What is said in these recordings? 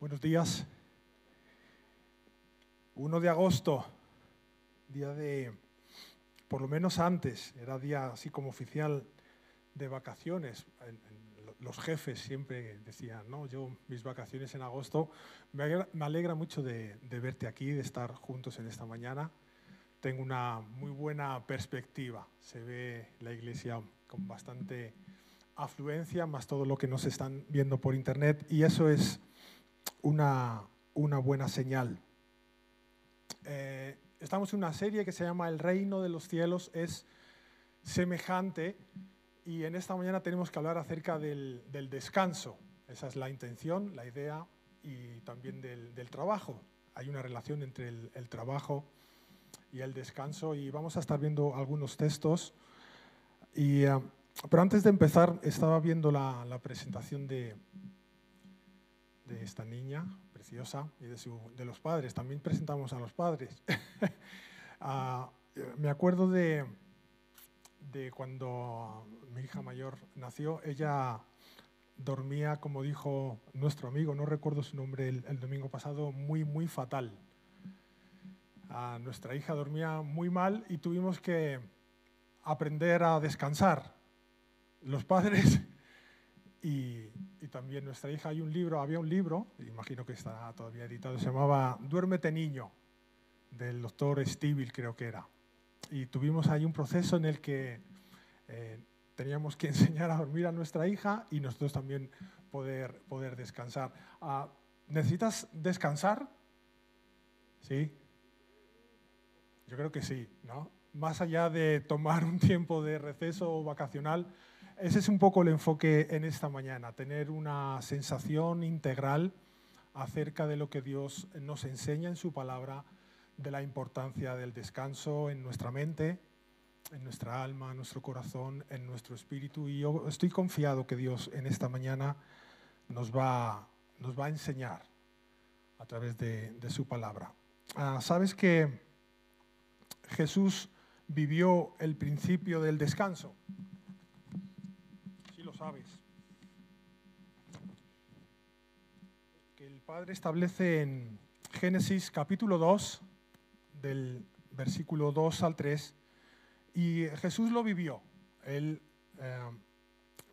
Buenos días. 1 de agosto, día de, por lo menos antes, era día así como oficial de vacaciones. Los jefes siempre decían, no, yo mis vacaciones en agosto. Me alegra, mucho de, verte aquí, de estar juntos en esta mañana. Tengo una muy buena perspectiva. Se ve la iglesia con bastante afluencia, más todo lo que nos están viendo por internet, y eso es una, una buena señal. Eh, estamos en una serie que se llama El reino de los cielos es semejante y en esta mañana tenemos que hablar acerca del, del descanso. Esa es la intención, la idea y también del, del trabajo. Hay una relación entre el, trabajo y el descanso y vamos a estar viendo algunos textos. Uh, pero antes de empezar, estaba viendo la, la presentación de, de esta niña preciosa y de, su, de, los padres. También presentamos a los padres. uh, me acuerdo de, de, cuando mi hija mayor nació, ella dormía, como dijo nuestro amigo, no recuerdo su nombre el, domingo pasado, muy, muy fatal. Uh, nuestra hija dormía muy mal y tuvimos que aprender a descansar. Los padres y, y, también nuestra hija, hay un libro, había un libro, imagino que está todavía editado, se llamaba Duérmete niño, del doctor Stivil creo que era. Y tuvimos ahí un proceso en el que eh, teníamos que enseñar a dormir a nuestra hija y nosotros también poder, poder descansar. Uh, ¿Necesitas descansar? ¿Sí? Yo creo que sí, ¿no? Más allá de tomar un tiempo de receso vacacional, ese es un poco el enfoque en esta mañana, tener una sensación integral acerca de lo que Dios nos enseña en su palabra, de la importancia del descanso en nuestra mente, en nuestra alma, en nuestro corazón, en nuestro espíritu. Y yo estoy confiado que Dios en esta mañana nos va, nos va a enseñar a través de, su palabra. Ah, Sabes que Jesús vivió el principio del descanso sabes. Que el Padre establece en Génesis capítulo 2, del versículo 2 al 3, y Jesús lo vivió. Él, eh,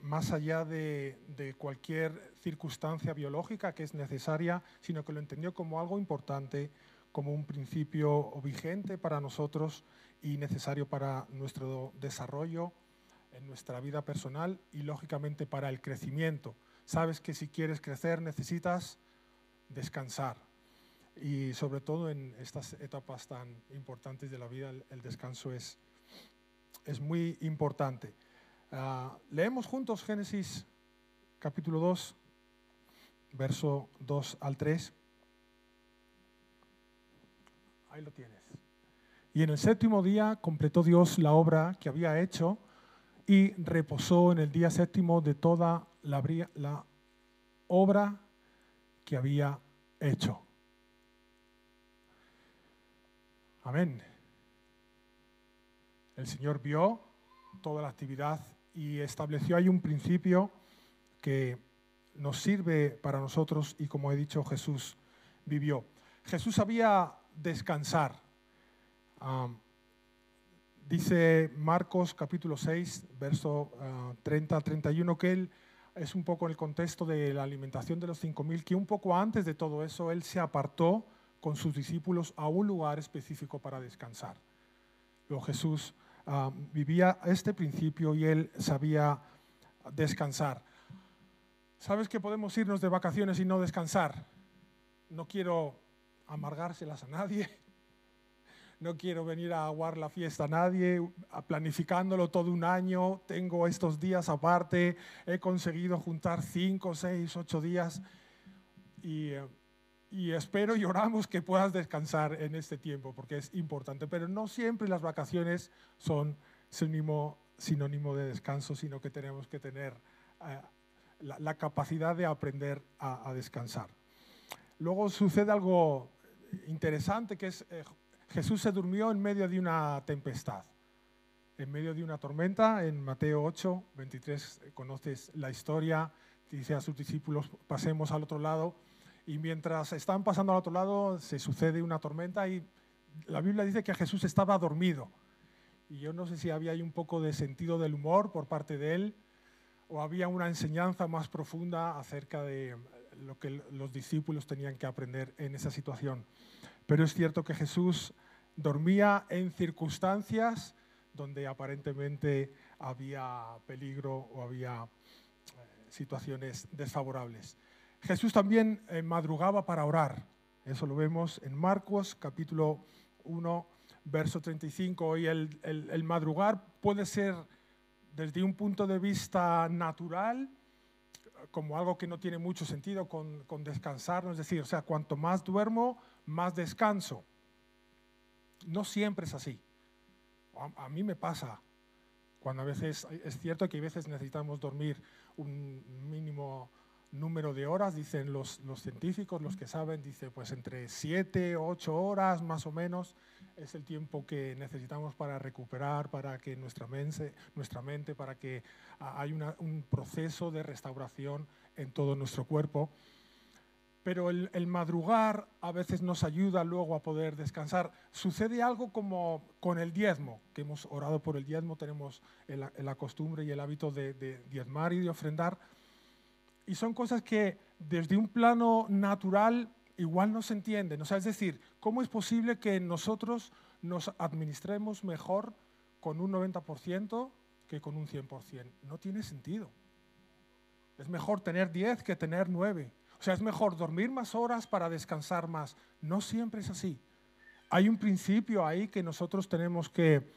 más allá de, de cualquier circunstancia biológica que es necesaria, sino que lo entendió como algo importante, como un principio vigente para nosotros y necesario para nuestro desarrollo en nuestra vida personal y lógicamente para el crecimiento. Sabes que si quieres crecer necesitas descansar y sobre todo en estas etapas tan importantes de la vida el, descanso es, es muy importante. Uh, leemos juntos Génesis capítulo 2, verso 2 al 3. Ahí lo tienes. Y en el séptimo día completó Dios la obra que había hecho y reposó en el día séptimo de toda la, la obra que había hecho. Amén. El Señor vio toda la actividad y estableció ahí un principio que nos sirve para nosotros y como he dicho Jesús vivió. Jesús sabía descansar. Dice Marcos capítulo 6, verso uh, 30 31, que él es un poco en el contexto de la alimentación de los 5.000, que un poco antes de todo eso, él se apartó con sus discípulos a un lugar específico para descansar. Luego Jesús uh, vivía este principio y él sabía descansar. ¿Sabes que podemos irnos de vacaciones y no descansar? No quiero amargárselas a nadie, no quiero venir a aguar la fiesta a nadie, planificándolo todo un año, tengo estos días aparte, he conseguido juntar cinco, seis, ocho días y, y espero y oramos que puedas descansar en este tiempo porque es importante, pero no siempre las vacaciones son sinónimo, de descanso, sino que tenemos que tener eh, la, capacidad de aprender a, a, descansar. Luego sucede algo interesante que es... Eh, Jesús se durmió en medio de una tempestad, en medio de una tormenta. En Mateo 8, 23 conoces la historia, dice a sus discípulos, pasemos al otro lado. y mientras están pasando al otro lado se sucede una tormenta y la Biblia dice que Jesús estaba dormido. Y yo no sé si había ahí un poco de sentido del humor por parte de él o había una enseñanza más profunda acerca de lo que los discípulos tenían que aprender en esa situación. Pero es cierto que Jesús dormía en circunstancias donde aparentemente había peligro o había eh, situaciones desfavorables. Jesús también eh, madrugaba para orar. Eso lo vemos en Marcos capítulo 1, verso 35. Y el, el madrugar puede ser desde un punto de vista natural, como algo que no tiene mucho sentido con, con descansar, es decir, o sea, cuanto más duermo, más descanso. No siempre es así. A, mí me pasa, cuando a veces, es cierto que a veces necesitamos dormir un mínimo número de horas, dicen los, científicos, los que saben, dice pues entre 7, 8 horas más o menos es el tiempo que necesitamos para recuperar, para que nuestra mente, nuestra mente para que haya un proceso de restauración en todo nuestro cuerpo. Pero el, madrugar a veces nos ayuda luego a poder descansar. Sucede algo como con el diezmo, que hemos orado por el diezmo, tenemos la costumbre y el hábito de, de diezmar y de ofrendar y son cosas que desde un plano natural igual no se entienden. O sea, es decir, ¿cómo es posible que nosotros nos administremos mejor con un 90% que con un 100%? No tiene sentido. Es mejor tener 10 que tener 9. O sea, es mejor dormir más horas para descansar más. No siempre es así. Hay un principio ahí que nosotros tenemos que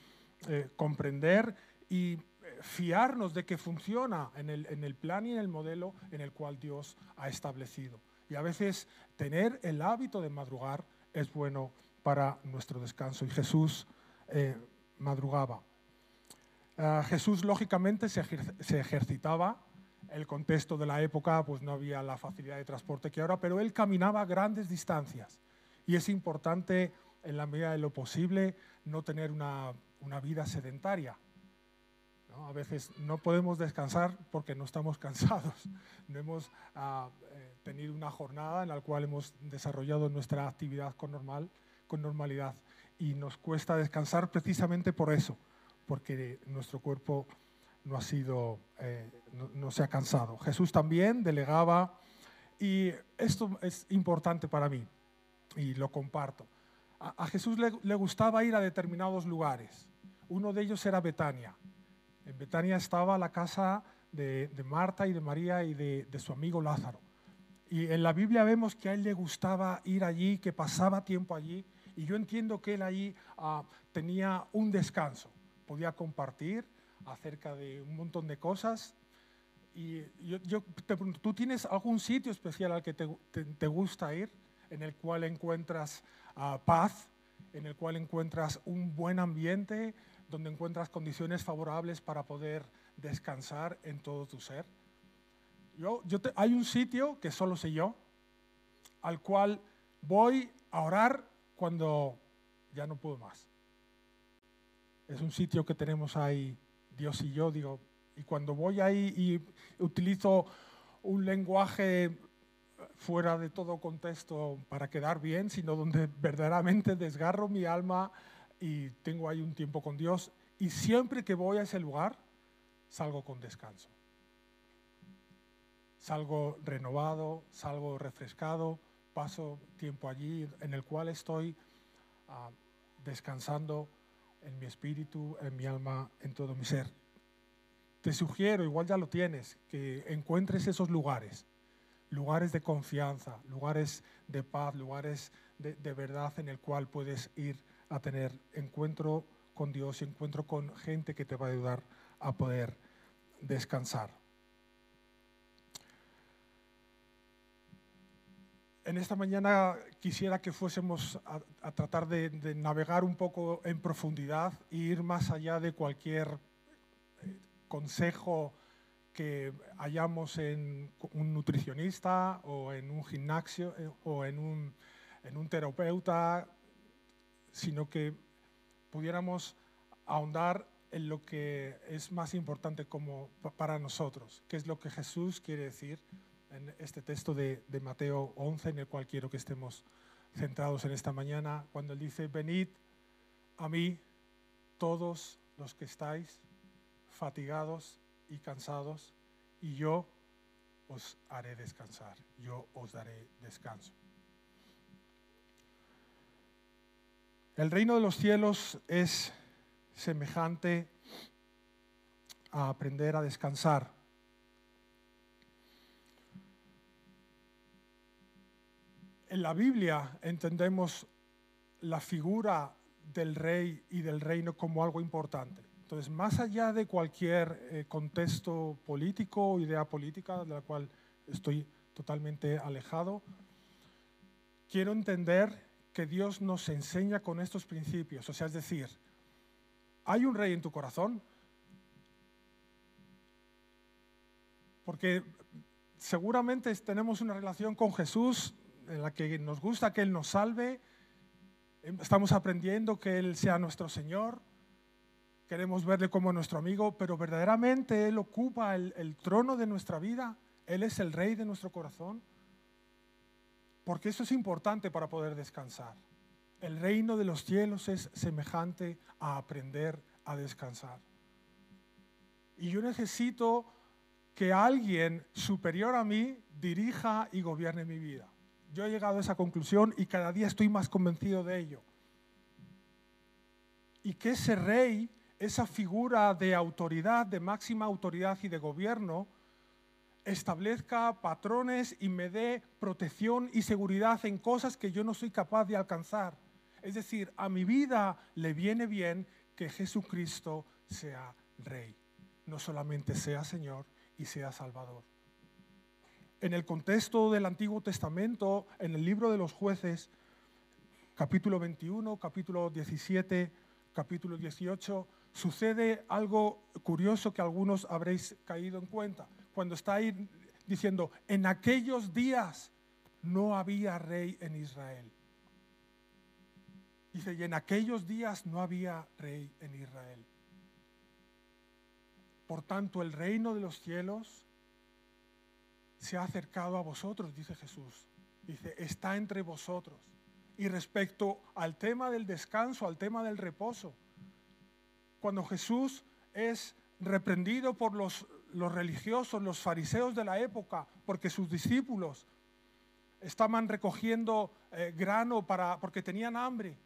eh, comprender y fiarnos de que funciona en el, en el plan y en el modelo en el cual Dios ha establecido. Y a veces tener el hábito de madrugar es bueno para nuestro descanso. Y Jesús eh, madrugaba. Uh, Jesús lógicamente se, ejer se, ejercitaba. El contexto de la época pues no había la facilidad de transporte que ahora, pero él caminaba grandes distancias. Y es importante, en la medida de lo posible, no tener una, una vida sedentaria. A veces no podemos descansar porque no estamos cansados. No hemos uh, tenido una jornada en la cual hemos desarrollado nuestra actividad con, normal, con normalidad y nos cuesta descansar precisamente por eso, porque nuestro cuerpo no, ha sido, eh, no, se ha cansado. Jesús también delegaba, y esto es importante para mí, y lo comparto. A, Jesús le, le gustaba ir a determinados lugares. Uno de ellos era Betania. En Betania estaba la casa de, de Marta y de María y de, de, su amigo Lázaro. Y en la Biblia vemos que a él le gustaba ir allí, que pasaba tiempo allí. Y yo entiendo que él allí uh, tenía un descanso. Podía compartir acerca de un montón de cosas. Y yo, yo te pregunto, ¿tú tienes algún sitio especial al que te, gusta ir, en el cual encuentras uh, paz, en el cual encuentras un buen ambiente, donde encuentras condiciones favorables para poder descansar en todo tu ser. Yo, hay un sitio que solo sé yo, al cual voy a orar cuando ya no puedo más. Es un sitio que tenemos ahí, Dios y yo, digo, y cuando voy ahí y utilizo un lenguaje fuera de todo contexto para quedar bien, sino donde verdaderamente desgarro mi alma y tengo ahí un tiempo con Dios y siempre que voy a ese lugar salgo con descanso. Salgo renovado, salgo refrescado, paso tiempo allí en el cual estoy uh, descansando en mi espíritu, en mi alma, en todo mi ser. Te sugiero, igual ya lo tienes, que encuentres esos lugares, lugares de confianza, lugares de paz, lugares de, verdad en el cual puedes ir a tener encuentro con Dios y encuentro con gente que te va a ayudar a poder descansar. En esta mañana quisiera que fuésemos a, tratar de, navegar un poco en profundidad e ir más allá de cualquier eh, consejo que hayamos en un nutricionista o en un gimnasio eh, o en un, en un terapeuta sino que pudiéramos ahondar en lo que es más importante como para nosotros, que es lo que Jesús quiere decir en este texto de, Mateo 11, en el cual quiero que estemos centrados en esta mañana, cuando él dice, venid a mí todos los que estáis fatigados y cansados, y yo os haré descansar, yo os daré descanso. El reino de los cielos es semejante a aprender a descansar. En la Biblia entendemos la figura del rey y del reino como algo importante. Entonces, más allá de cualquier eh, contexto político o idea política de la cual estoy totalmente alejado, quiero entender que Dios nos enseña con estos principios. O sea, es decir, ¿hay un rey en tu corazón? Porque seguramente tenemos una relación con Jesús en la que nos gusta que Él nos salve, estamos aprendiendo que Él sea nuestro Señor, queremos verle como nuestro amigo, pero verdaderamente Él ocupa el, el trono de nuestra vida, Él es el rey de nuestro corazón, porque eso es importante para poder descansar. El reino de los cielos es semejante a aprender a descansar. Y yo necesito que alguien superior a mí dirija y gobierne mi vida. Yo he llegado a esa conclusión y cada día estoy más convencido de ello. Y que ese rey, esa figura de autoridad, de máxima autoridad y de gobierno, establezca patrones y me dé protección y seguridad en cosas que yo no soy capaz de alcanzar. Es decir, a mi vida le viene bien que Jesucristo sea rey, no solamente sea Señor y sea Salvador en el contexto del Antiguo Testamento, en el libro de los jueces, capítulo 21, capítulo 17, capítulo 18, sucede algo curioso que algunos habréis caído en cuenta. Cuando está ahí diciendo, en aquellos días no había rey en Israel. Dice, y en aquellos días no había rey en Israel. Por tanto, el reino de los cielos se ha acercado a vosotros, dice Jesús. Dice, está entre vosotros. Y respecto al tema del descanso, al tema del reposo, cuando Jesús es reprendido por los, los religiosos, los fariseos de la época, porque sus discípulos estaban recogiendo eh, grano para, porque tenían hambre.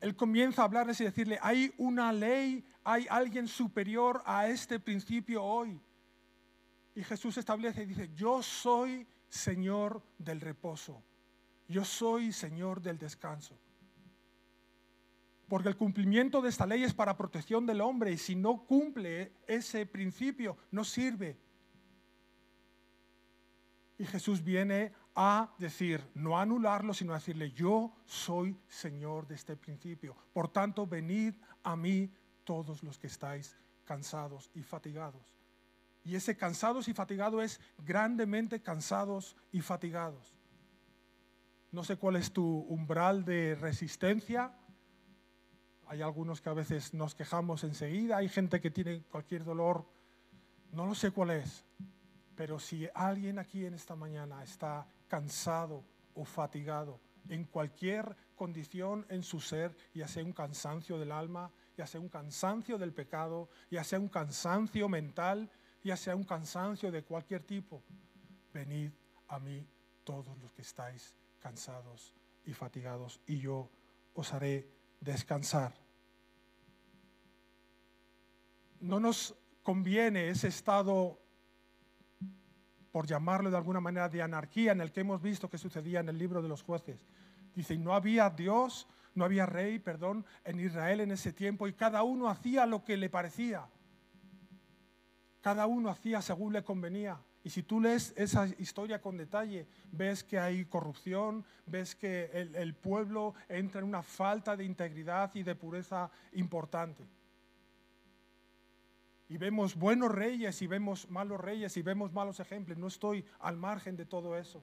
Él comienza a hablarles y decirle, hay una ley, hay alguien superior a este principio hoy. Y Jesús establece y dice, yo soy Señor del reposo, yo soy Señor del descanso. Porque el cumplimiento de esta ley es para protección del hombre y si no cumple ese principio, no sirve. Y Jesús viene a decir, no a anularlo, sino a decirle, yo soy Señor de este principio. Por tanto, venid a mí todos los que estáis cansados y fatigados y ese cansados y fatigados es grandemente cansados y fatigados. No sé cuál es tu umbral de resistencia. Hay algunos que a veces nos quejamos enseguida, hay gente que tiene cualquier dolor, no lo sé cuál es, pero si alguien aquí en esta mañana está cansado o fatigado en cualquier condición en su ser, ya sea un cansancio del alma, ya sea un cansancio del pecado, ya sea un cansancio mental, ya sea un cansancio de cualquier tipo, venid a mí todos los que estáis cansados y fatigados, y yo os haré descansar. No nos conviene ese estado, por llamarlo de alguna manera, de anarquía en el que hemos visto que sucedía en el libro de los jueces. Dice, no había Dios, no había rey, perdón, en Israel en ese tiempo y cada uno hacía lo que le parecía. Cada uno hacía según le convenía. Y si tú lees esa historia con detalle, ves que hay corrupción, ves que el, pueblo entra en una falta de integridad y de pureza importante. Y vemos buenos reyes y vemos malos reyes y vemos malos ejemplos. No estoy al margen de todo eso.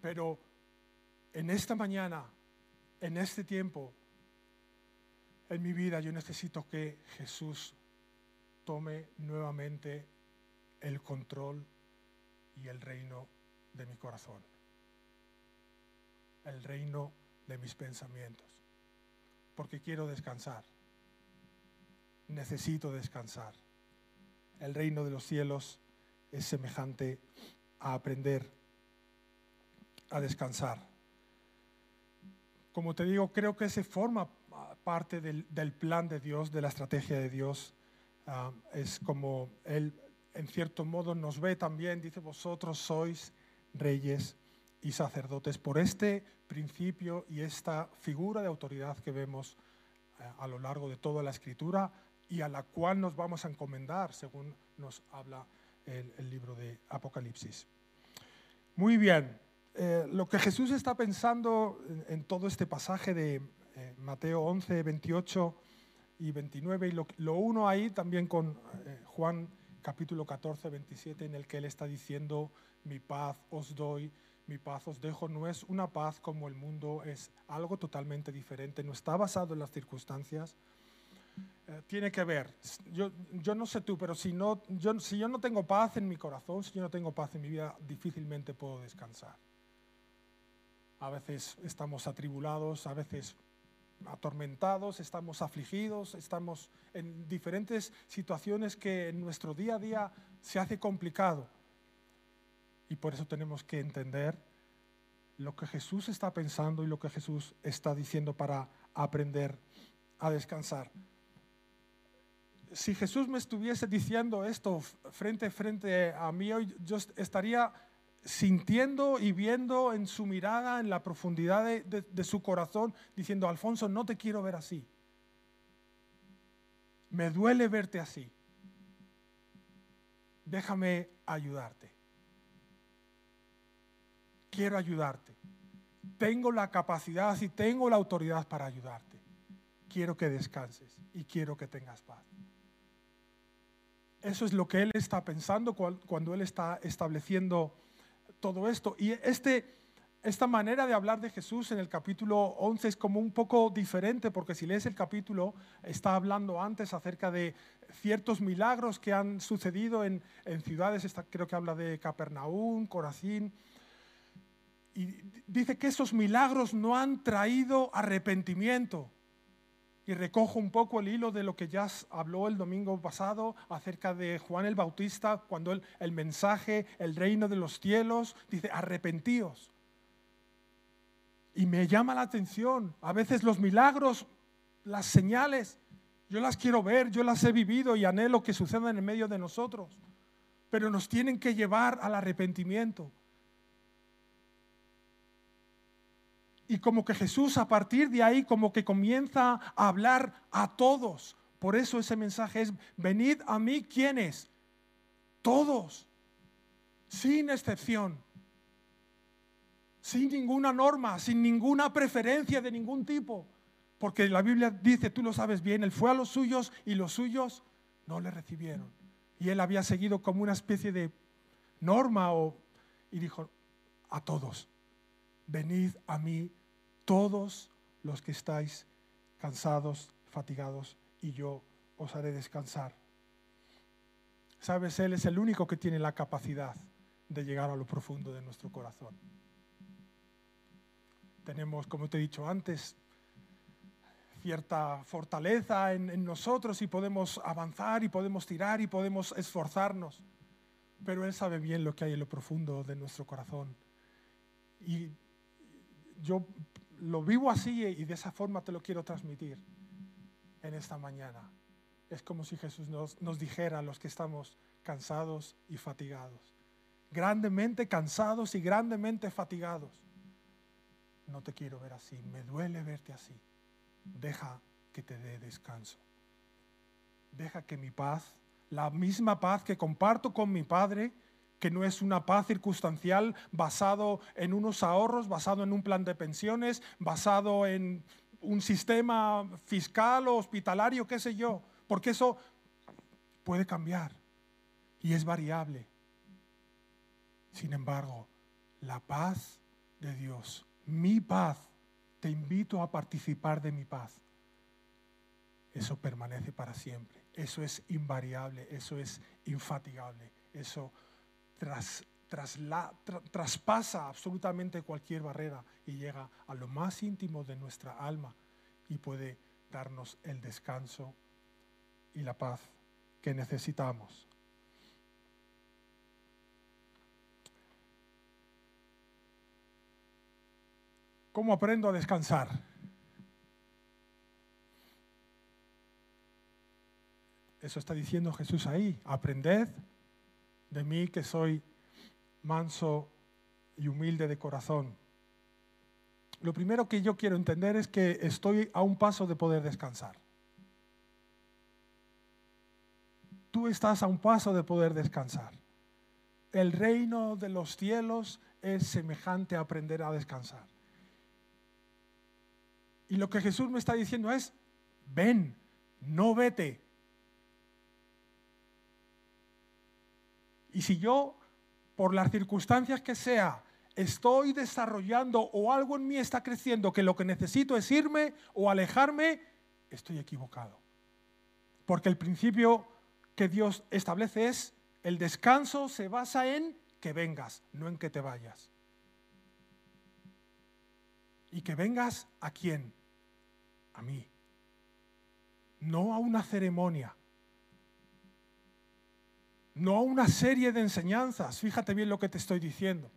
Pero en esta mañana, en este tiempo, en mi vida, yo necesito que Jesús tome nuevamente el control y el reino de mi corazón, el reino de mis pensamientos, porque quiero descansar, necesito descansar. El reino de los cielos es semejante a aprender a descansar. Como te digo, creo que se forma parte del, plan de Dios, de la estrategia de Dios. Ah, es como Él, en cierto modo, nos ve también, dice, vosotros sois reyes y sacerdotes por este principio y esta figura de autoridad que vemos eh, a lo largo de toda la escritura y a la cual nos vamos a encomendar, según nos habla el, libro de Apocalipsis. Muy bien, eh, lo que Jesús está pensando en, todo este pasaje de eh, Mateo 11, 28 y 29, y lo, uno ahí también con eh, Juan capítulo 14, 27, en el que él está diciendo, mi paz os doy, mi paz os dejo, no es una paz como el mundo, es algo totalmente diferente, no está basado en las circunstancias, eh, tiene que ver. Yo, yo, no sé tú, pero si, no, yo, si yo no tengo paz en mi corazón, si yo no tengo paz en mi vida, difícilmente puedo descansar. A veces estamos atribulados, a veces atormentados, estamos afligidos, estamos en diferentes situaciones que en nuestro día a día se hace complicado. Y por eso tenemos que entender lo que Jesús está pensando y lo que Jesús está diciendo para aprender a descansar si Jesús me estuviese diciendo esto frente a frente a mí hoy, yo estaría sintiendo y viendo en su mirada, en la profundidad de, su corazón, diciendo, Alfonso, no te quiero ver así. Me duele verte así. Déjame ayudarte. Quiero ayudarte. Tengo la capacidad y tengo la autoridad para ayudarte. Quiero que descanses y quiero que tengas paz. Eso es lo que él está pensando cuando él está estableciendo todo esto. Y este, esta manera de hablar de Jesús en el capítulo 11 es como un poco diferente, porque si lees el capítulo, está hablando antes acerca de ciertos milagros que han sucedido en, ciudades, creo que habla de Capernaum, Corazín, y dice que esos milagros no han traído arrepentimiento y recojo un poco el hilo de lo que ya habló el domingo pasado acerca de Juan el Bautista, cuando el, mensaje, el reino de los cielos, dice, arrepentíos. Y me llama la atención, a veces los milagros, las señales, yo las quiero ver, yo las he vivido y anhelo que sucedan en medio de nosotros, pero nos tienen que llevar al arrepentimiento. Y como que Jesús a partir de ahí como que comienza a hablar a todos. Por eso ese mensaje es, venid a mí quienes, todos, sin excepción, sin ninguna norma, sin ninguna preferencia de ningún tipo. Porque la Biblia dice, tú lo sabes bien, él fue a los suyos y los suyos no le recibieron. Y él había seguido como una especie de norma o, y dijo, a todos, venid a mí todos los que estáis cansados, fatigados, y yo os haré descansar. Sabes, Él es el único que tiene la capacidad de llegar a lo profundo de nuestro corazón. Tenemos, como te he dicho antes, cierta fortaleza en, nosotros y podemos avanzar y podemos tirar y podemos esforzarnos, pero Él sabe bien lo que hay en lo profundo de nuestro corazón. Y yo lo vivo así y de esa forma te lo quiero transmitir en esta mañana. Es como si Jesús nos, nos dijera a los que estamos cansados y fatigados, grandemente cansados y grandemente fatigados. No te quiero ver así, me duele verte así. Deja que te dé descanso. Deja que mi paz, la misma paz que comparto con mi Padre, que no es una paz circunstancial basado en unos ahorros, basado en un plan de pensiones, basado en un sistema fiscal o hospitalario, qué sé yo, porque eso puede cambiar y es variable. Sin embargo, la paz de Dios, mi paz, te invito a participar de mi paz. Eso permanece para siempre, eso es invariable, eso es infatigable eso traspasa absolutamente cualquier barrera y llega a lo más íntimo de nuestra alma y puede darnos el descanso y la paz que necesitamos. ¿Cómo aprendo a descansar? Eso está diciendo Jesús ahí. Aprended de mí que soy manso y humilde de corazón. Lo primero que yo quiero entender es que estoy a un paso de poder descansar. Tú estás a un paso de poder descansar. El reino de los cielos es semejante a aprender a descansar. Y lo que Jesús me está diciendo es, ven, no vete. Y si yo, por las circunstancias que sea, estoy desarrollando o algo en mí está creciendo que lo que necesito es irme o alejarme, estoy equivocado. Porque el principio que Dios establece es, el descanso se basa en que vengas, no en que te vayas. Y que vengas a quién? a mí, no a una ceremonia, no a una serie de enseñanzas, fíjate bien lo que te estoy diciendo,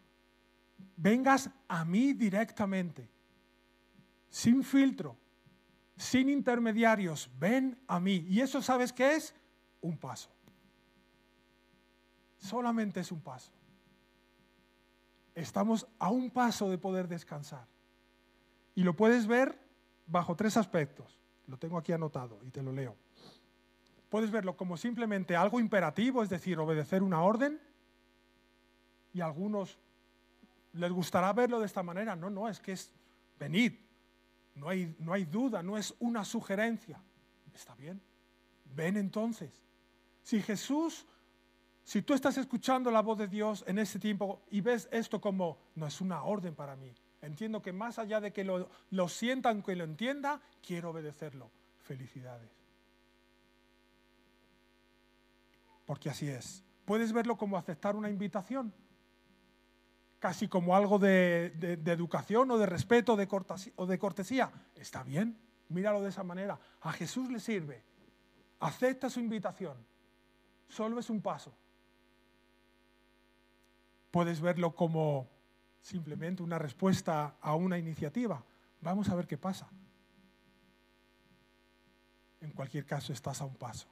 vengas a mí directamente, sin filtro, sin intermediarios, ven a mí. Y eso sabes qué es? Un paso. Solamente es un paso. Estamos a un paso de poder descansar. Y lo puedes ver bajo tres aspectos. Lo tengo aquí anotado y te lo leo. Puedes verlo como simplemente algo imperativo, es decir, obedecer una orden. Y a algunos les gustará verlo de esta manera. No, no, es que es venid. No hay, no hay duda, no es una sugerencia. Está bien. Ven entonces. Si Jesús, si tú estás escuchando la voz de Dios en ese tiempo y ves esto como, no es una orden para mí, Entiendo que más allá de que lo, lo sientan, que lo entienda, quiero obedecerlo. Felicidades. Porque así es. Puedes verlo como aceptar una invitación, casi como algo de, educación o de respeto de o de cortesía. Está bien, míralo de esa manera. A Jesús le sirve. Acepta su invitación. Solo es un paso. Puedes verlo como simplemente una respuesta a una iniciativa. Vamos a ver qué pasa. En cualquier caso, estás a un paso.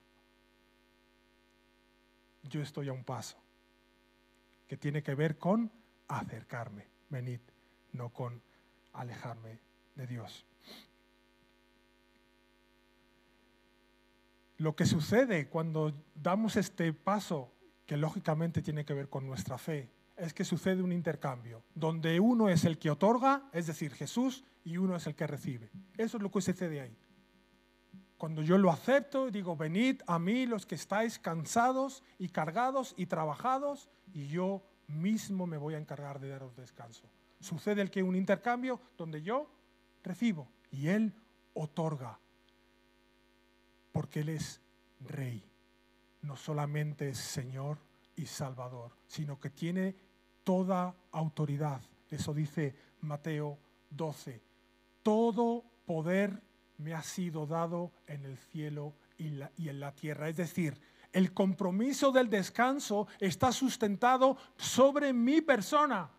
Yo estoy a un paso, que tiene que ver con acercarme, venid, no con alejarme de Dios. Lo que sucede cuando damos este paso, que lógicamente tiene que ver con nuestra fe, es que sucede un intercambio, donde uno es el que otorga, es decir, Jesús, y uno es el que recibe. Eso es lo que sucede ahí. Cuando yo lo acepto, digo, venid a mí los que estáis cansados y cargados y trabajados, y yo mismo me voy a encargar de daros descanso. Sucede el que un intercambio donde yo recibo y Él otorga, porque Él es rey, no solamente es Señor y Salvador, sino que tiene toda autoridad. Eso dice Mateo 12. Todo poder me ha sido dado en el cielo y, en la tierra. Es decir, el compromiso del descanso está sustentado sobre mi persona.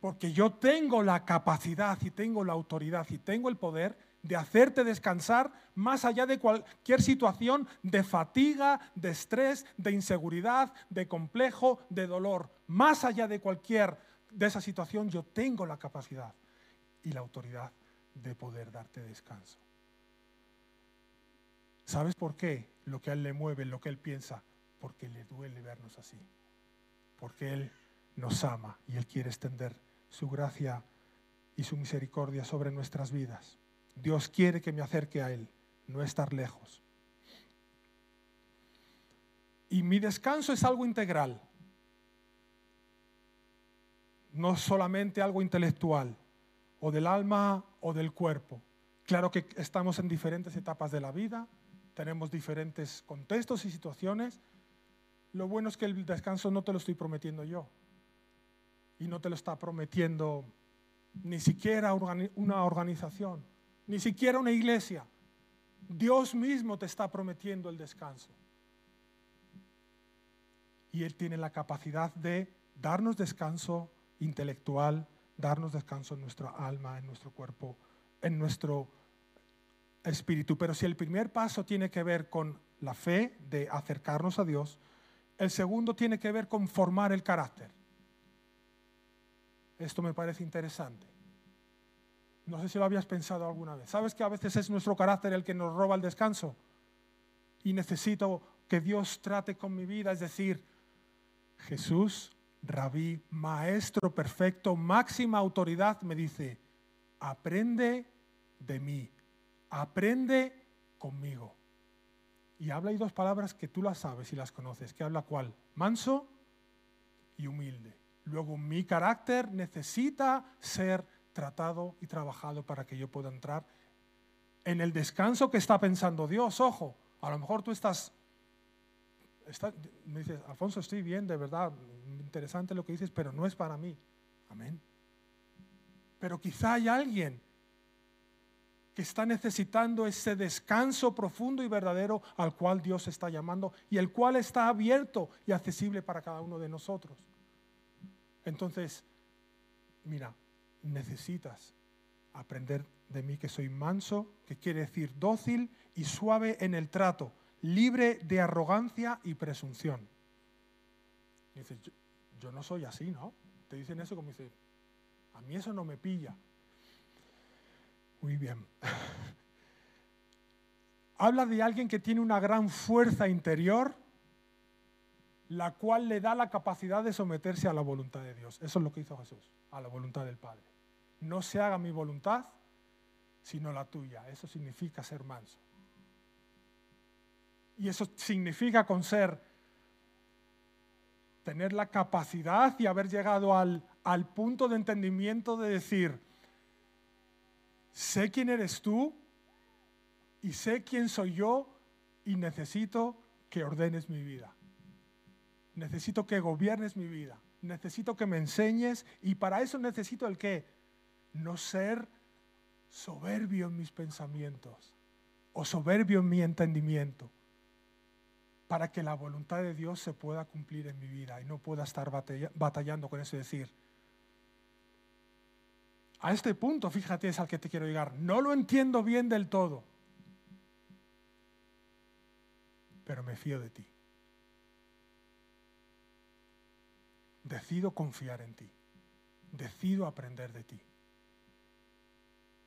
Porque yo tengo la capacidad y tengo la autoridad y tengo el poder de hacerte descansar más allá de cualquier situación de fatiga, de estrés, de inseguridad, de complejo, de dolor. Más allá de cualquier de esa situación, yo tengo la capacidad y la autoridad de poder darte descanso. ¿Sabes por qué? Lo que a Él le mueve, lo que Él piensa, porque le duele vernos así. Porque Él nos ama y Él quiere extender su gracia y su misericordia sobre nuestras vidas. Dios quiere que me acerque a Él, no estar lejos. Y mi descanso es algo integral, no solamente algo intelectual, o del alma o del cuerpo. Claro que estamos en diferentes etapas de la vida tenemos diferentes contextos y situaciones. Lo bueno es que el descanso no te lo estoy prometiendo yo. Y no te lo está prometiendo ni siquiera una organización, ni siquiera una iglesia. Dios mismo te está prometiendo el descanso. Y Él tiene la capacidad de darnos descanso intelectual, darnos descanso en nuestra alma, en nuestro cuerpo, en nuestro espíritu. Pero si el primer paso tiene que ver con la fe de acercarnos a Dios, el segundo tiene que ver con formar el carácter. Esto me parece interesante. No sé si lo habías pensado alguna vez. ¿Sabes que a veces es nuestro carácter el que nos roba el descanso? Y necesito que Dios trate con mi vida, es decir, Jesús, rabí, maestro perfecto, máxima autoridad, me dice, aprende de mí, aprende conmigo. Y habla ahí dos palabras que tú las sabes y las conoces, que habla cuál, manso y humilde. Luego mi carácter necesita ser tratado y trabajado para que yo pueda entrar en el descanso que está pensando Dios. Ojo, a lo mejor tú estás, me dices, Alfonso, estoy bien, de verdad, interesante lo que dices, pero no es para mí. Amén. Pero quizá hay alguien que está necesitando ese descanso profundo y verdadero al cual Dios está llamando y el cual está abierto y accesible para cada uno de nosotros. Entonces, mira, necesitas aprender de mí que soy manso, que quiere decir dócil y suave en el trato, libre de arrogancia y presunción. dices, yo, no soy así, ¿no? Te dicen eso como dice, a mí eso no me pilla. Muy bien. Habla de alguien que tiene una gran fuerza interior, la cual le da la capacidad de someterse a la voluntad de Dios. Eso es lo que hizo Jesús, a la voluntad del Padre no se haga mi voluntad, sino la tuya. Eso significa ser manso. Y eso significa con ser, tener la capacidad y haber llegado al, punto de entendimiento de decir, sé quién eres tú y sé quién soy yo y necesito que ordenes mi vida. Necesito que gobiernes mi vida. Necesito que me enseñes y para eso necesito el qué? no ser soberbio en mis pensamientos o soberbio en mi entendimiento, para que la voluntad de Dios se pueda cumplir en mi vida y no pueda estar batallando con eso y decir, a este punto, fíjate, es al que te quiero llegar, no lo entiendo bien del todo, pero me fío de ti. Decido confiar en ti. Decido aprender de ti.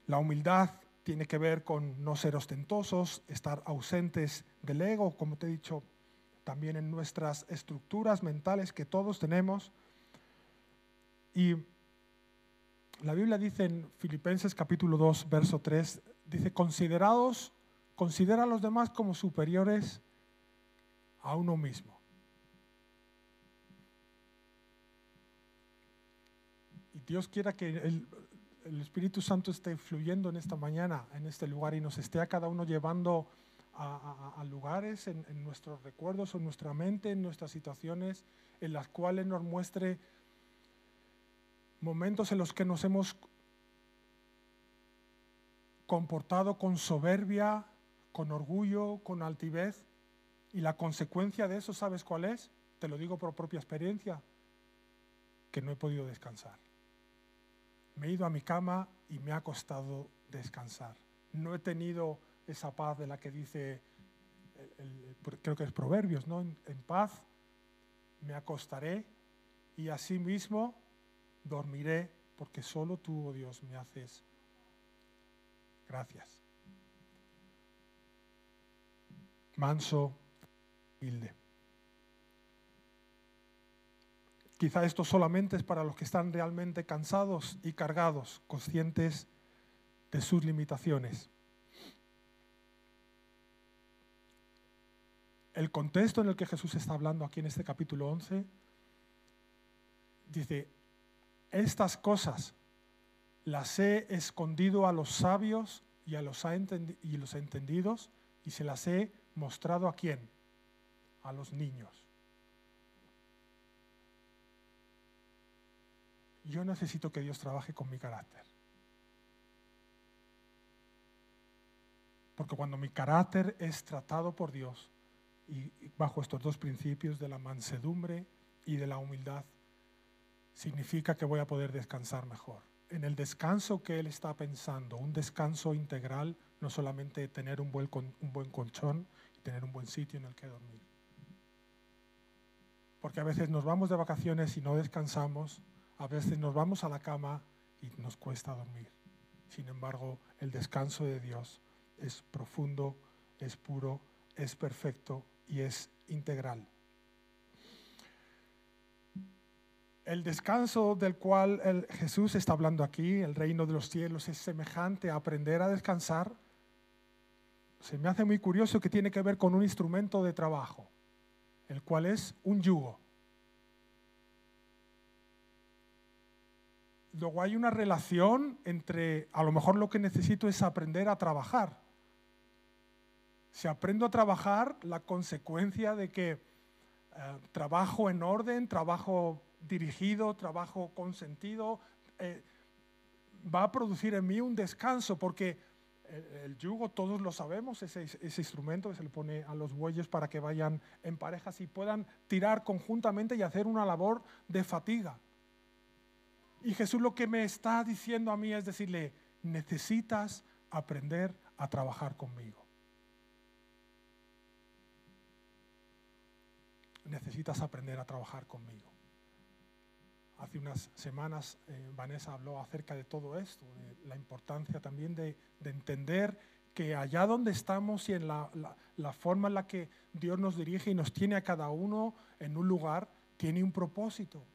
La humildad tiene que ver con no ser ostentosos, estar ausentes del ego, como te he dicho, también en nuestras estructuras mentales que todos tenemos. Y la Biblia dice en Filipenses capítulo 2, verso 3, dice, considerados, considera a los demás como superiores a uno mismo. Y Dios quiera que el, el Espíritu Santo esté fluyendo en esta mañana, en este lugar, y nos esté a cada uno llevando a, lugares en, nuestros recuerdos, en nuestra mente, en nuestras situaciones, en las cuales nos muestre momentos en los que nos hemos comportado con soberbia, con orgullo, con altivez, y la consecuencia de eso, ¿sabes cuál es? Te lo digo por propia experiencia, que no he podido descansar me he ido a mi cama y me ha costado descansar. No he tenido esa paz de la que dice, creo que es Proverbios, ¿no? En, en paz me acostaré y asimismo dormiré, porque solo tú, oh Dios, me haces gracias. Manso, humilde. Quizá esto solamente es para los que están realmente cansados y cargados, conscientes de sus limitaciones. El contexto en el que Jesús está hablando aquí en este capítulo 11 dice, estas cosas las he escondido a los sabios y a los, y los entendidos y se las he mostrado a quién? A los niños. Yo necesito que Dios trabaje con mi carácter. Porque cuando mi carácter es tratado por Dios y bajo estos dos principios de la mansedumbre y de la humildad, significa que voy a poder descansar mejor. En el descanso que Él está pensando, un descanso integral, no solamente tener un buen, un buen colchón y tener un buen sitio en el que dormir. Porque a veces nos vamos de vacaciones y no descansamos, a veces nos vamos a la cama y nos cuesta dormir. Sin embargo, el descanso de Dios es profundo, es puro, es perfecto y es integral. El descanso del cual Jesús está hablando aquí, el reino de los cielos, es semejante a aprender a descansar. Se me hace muy curioso que tiene que ver con un instrumento de trabajo, el cual es un yugo. Luego hay una relación entre, a lo mejor lo que necesito es aprender a trabajar. Si aprendo a trabajar, la consecuencia de que eh, trabajo en orden, trabajo dirigido, trabajo con sentido, eh, va a producir en mí un descanso, porque el, yugo, todos lo sabemos, ese, ese, instrumento que se le pone a los bueyes para que vayan en parejas y puedan tirar conjuntamente y hacer una labor de fatiga. Y Jesús lo que me está diciendo a mí es decirle, necesitas aprender a trabajar conmigo. Necesitas aprender a trabajar conmigo. Hace unas semanas eh, Vanessa habló acerca de todo esto, de la importancia también de, entender que allá donde estamos y en la, la, forma en la que Dios nos dirige y nos tiene a cada uno en un lugar, tiene un propósito.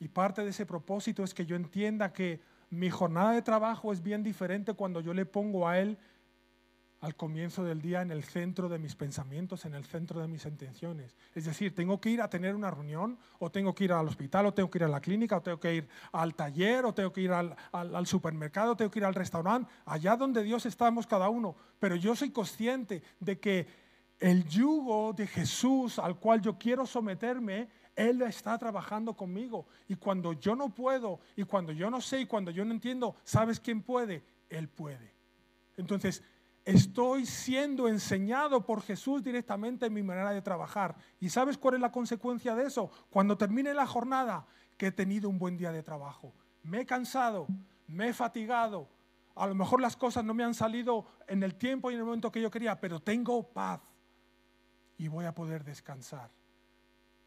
Y parte de ese propósito es que yo entienda que mi jornada de trabajo es bien diferente cuando yo le pongo a Él al comienzo del día en el centro de mis pensamientos, en el centro de mis intenciones. Es decir, tengo que ir a tener una reunión, o tengo que ir al hospital, o tengo que ir a la clínica, o tengo que ir al taller, o tengo que ir al, supermercado, o tengo que ir al restaurante, allá donde Dios estamos cada uno. Pero yo soy consciente de que el yugo de Jesús al cual yo quiero someterme, Él está trabajando conmigo. Y cuando yo no puedo, y cuando yo no sé, y cuando yo no entiendo, ¿sabes quién puede? Él puede. Entonces, estoy siendo enseñado por Jesús directamente en mi manera de trabajar. ¿Y sabes cuál es la consecuencia de eso? Cuando termine la jornada, que he tenido un buen día de trabajo. Me he cansado, me he fatigado. A lo mejor las cosas no me han salido en el tiempo y en el momento que yo quería, pero tengo paz y voy a poder descansar.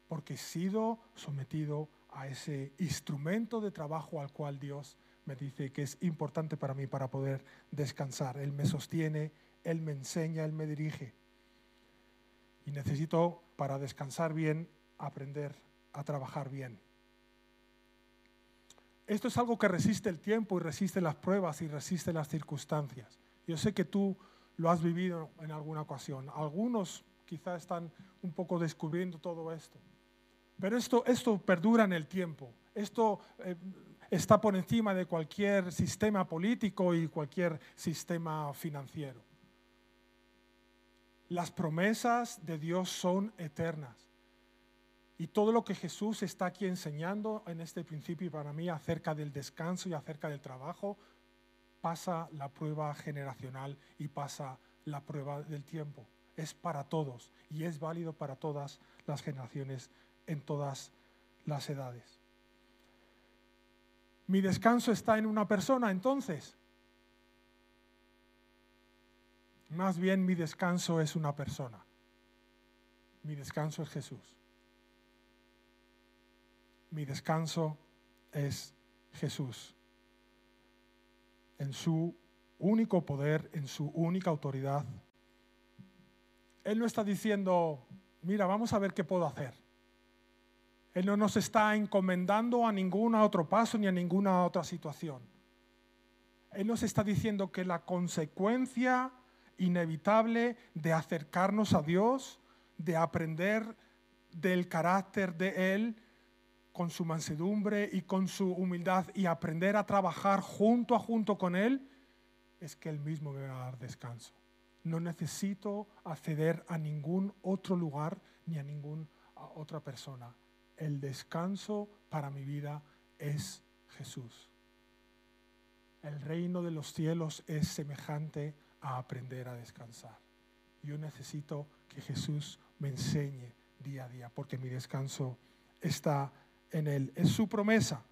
Porque he sido sometido a ese instrumento de trabajo al cual Dios me dice que es importante para mí para poder descansar. Él me sostiene, Él me enseña, Él me dirige. Y necesito, para descansar bien, aprender a trabajar bien. Esto es algo que resiste el tiempo y resiste las pruebas y resiste las circunstancias. Yo sé que tú lo has vivido en alguna ocasión. Algunos quizás están un poco descubriendo todo esto. Pero esto, esto perdura en el tiempo. Esto eh, está por encima de cualquier sistema político y cualquier sistema financiero. Las promesas de Dios son eternas. Y todo lo que Jesús está aquí enseñando en este principio para mí acerca del descanso y acerca del trabajo, pasa la prueba generacional y pasa la prueba del tiempo. Es para todos y es válido para todas las generaciones en todas las edades. Mi descanso está en una persona entonces. Más bien mi descanso es una persona. Mi descanso es Jesús. Mi descanso es Jesús. En su único poder, en su única autoridad. Él no está diciendo, mira, vamos a ver qué puedo hacer. Él no nos está encomendando a ningún otro paso ni a ninguna otra situación. Él nos está diciendo que la consecuencia inevitable de acercarnos a Dios, de aprender del carácter de Él, con su mansedumbre y con su humildad y aprender a trabajar junto a junto con Él, es que Él mismo me va a dar descanso. No necesito acceder a ningún otro lugar ni a ninguna otra persona. El descanso para mi vida es Jesús. El reino de los cielos es semejante a aprender a descansar. Yo necesito que Jesús me enseñe día a día, porque mi descanso está en Él. Es su promesa.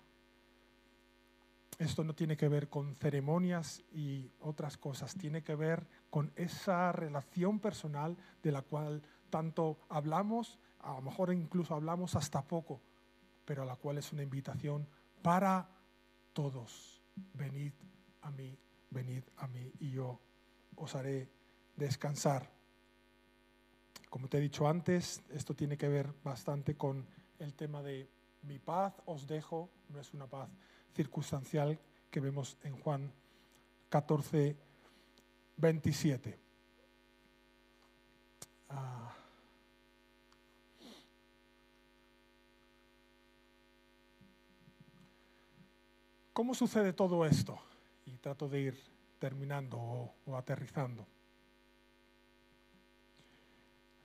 Esto no tiene que ver con ceremonias y otras cosas, tiene que ver con esa relación personal de la cual tanto hablamos, a lo mejor incluso hablamos hasta poco, pero a la cual es una invitación para todos. Venid a mí, venid a mí y yo os haré descansar. Como te he dicho antes, esto tiene que ver bastante con el tema de mi paz os dejo, no es una paz circunstancial que vemos en Juan 14, 27. Ah. ¿Cómo sucede todo esto? Y trato de ir terminando o aterrizando.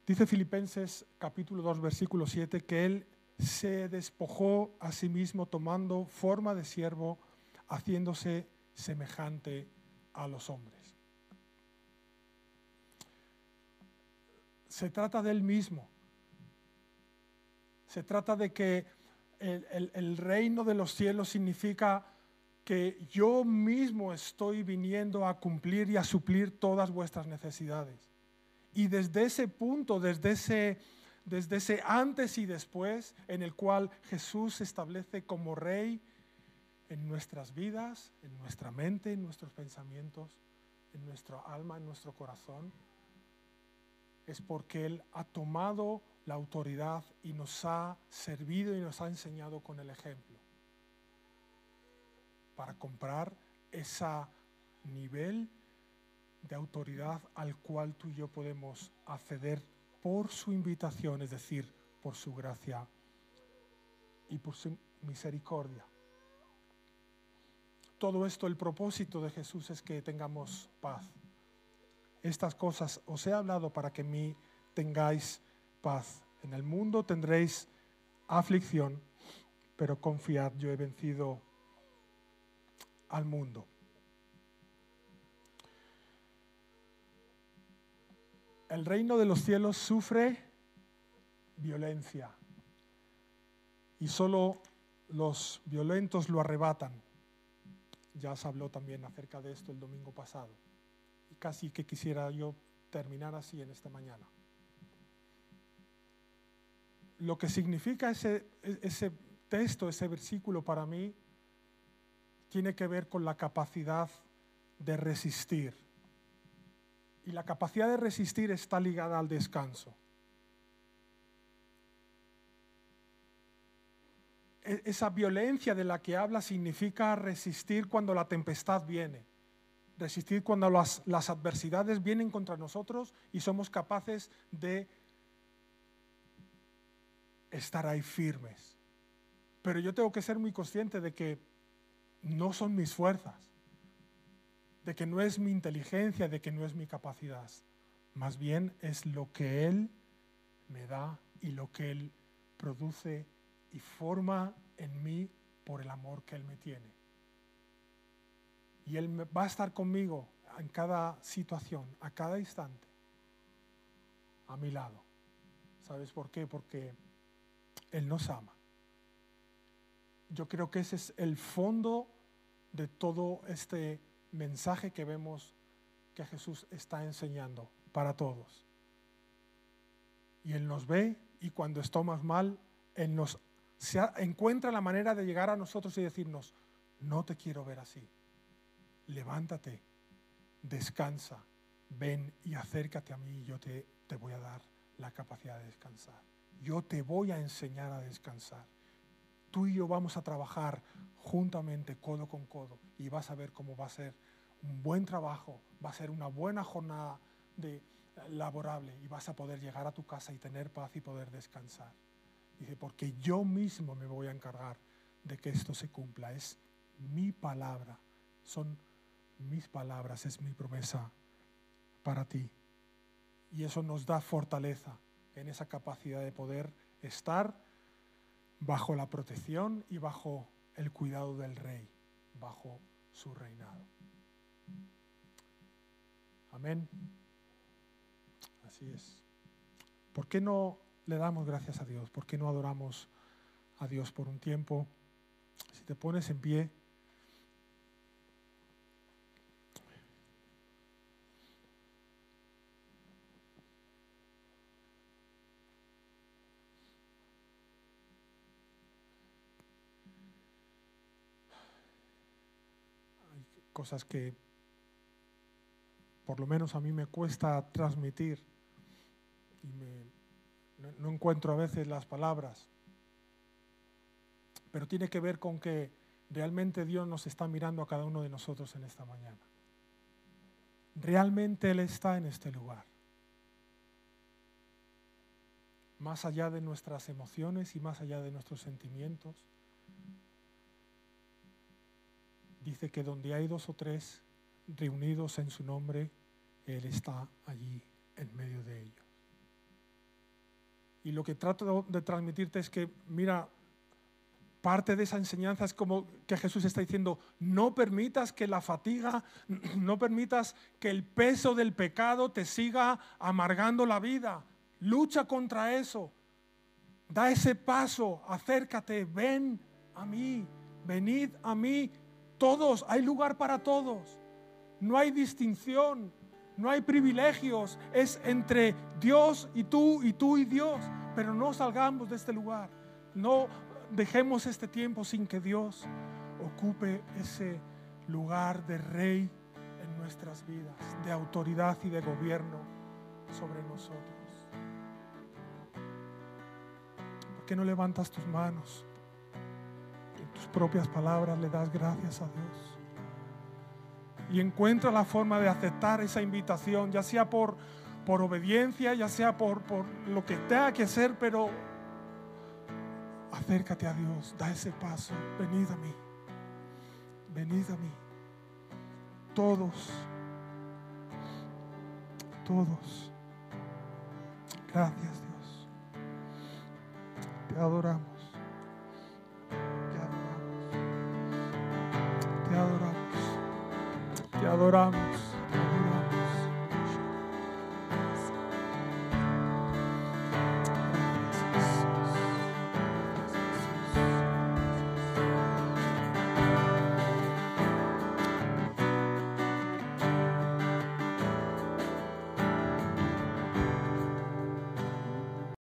Dice Filipenses capítulo 2 versículo 7 que Él se despojó a sí mismo tomando forma de siervo, haciéndose semejante a los hombres. Se trata de Él mismo. Se trata de que el, reino de los cielos significa que yo mismo estoy viniendo a cumplir y a suplir todas vuestras necesidades. Y desde ese punto, desde ese, desde ese antes y después, en el cual Jesús se establece como rey en nuestras vidas, en nuestra mente, en nuestros pensamientos, en nuestra alma, en nuestro corazón, es porque Él ha tomado la autoridad y nos ha servido y nos ha enseñado con el ejemplo para comprar ese nivel de autoridad al cual tú y yo podemos acceder por su invitación, es decir, por su gracia y por su misericordia. Todo esto, el propósito de Jesús es que tengamos paz. Estas cosas os he hablado para que mí tengáis paz. En el mundo tendréis aflicción, pero confiad, yo he vencido al mundo. el reino de los cielos sufre violencia y solo los violentos lo arrebatan. Ya se habló también acerca de esto el domingo pasado. Y casi que quisiera yo terminar así en esta mañana. Lo que significa ese, ese texto, ese versículo para mí, tiene que ver con la capacidad de resistir y la capacidad de resistir está ligada al descanso. E-, esa violencia de la que habla significa resistir cuando la tempestad viene, resistir cuando las, las, adversidades vienen contra nosotros y somos capaces de estar ahí firmes. Pero yo tengo que ser muy consciente de que no son mis fuerzas, de que no es mi inteligencia, de que no es mi capacidad. Más bien es lo que Él me da y lo que Él produce y forma en mí por el amor que Él me tiene. Y Él va a estar conmigo en cada situación, a cada instante, a mi lado. ¿Sabes por qué? Porque Él nos ama. Yo creo que ese es el fondo de todo este mensaje que vemos que Jesús está enseñando para todos. Y Él nos ve y cuando estamos mal, Él nos se encuentra la manera de llegar a nosotros y decirnos, no te quiero ver así. Levántate, descansa, ven y acércate a mí y yo te, te voy a dar la capacidad de descansar. Yo te voy a enseñar a descansar. Tú y yo vamos a trabajar juntamente, codo con codo, y vas a ver cómo va a ser un buen trabajo, va a ser una buena jornada de, eh, laborable y vas a poder llegar a tu casa y tener paz y poder descansar. Dice, porque yo mismo me voy a encargar de que esto se cumpla. Es mi palabra, son mis palabras, es mi promesa para ti. Y eso nos da fortaleza en esa capacidad de poder estar bajo la protección y bajo el cuidado del rey, bajo su reinado. Amén. Así es. ¿Por qué no le damos gracias a Dios? ¿Por qué no adoramos a Dios por un tiempo? Si te pones en pie. Hay cosas que por lo menos a mí me cuesta transmitir y no, no encuentro a veces las palabras, pero tiene que ver con que realmente Dios nos está mirando a cada uno de nosotros en esta mañana. Realmente Él está en este lugar. Más allá de nuestras emociones y más allá de nuestros sentimientos. Dice que donde hay dos o tres reunidos en su nombre, Él está allí en medio de ellos. Y lo que trato de transmitirte es que, mira, parte de esa enseñanza es como que Jesús está diciendo, no permitas que la fatiga, no permitas que el peso del pecado te siga amargando la vida. Lucha contra eso. Da ese paso, acércate, ven a mí, venid a mí. Todos, hay lugar para todos. No hay distinción, no hay privilegios. Es entre Dios y tú y tú y Dios. Pero no salgamos de este lugar. No dejemos este tiempo sin que Dios ocupe ese lugar de rey en nuestras vidas, de autoridad y de gobierno sobre nosotros. ¿Por qué no levantas tus manos? Propias palabras le das gracias a Dios. Y encuentra la forma de aceptar esa invitación, ya sea por, por obediencia, ya sea por, por lo que tenga que hacer, pero acércate a Dios, da ese paso, venid a mí, venid a mí. Todos, todos. Gracias Dios. Te adoramos. Te adoramos. Te adoramos.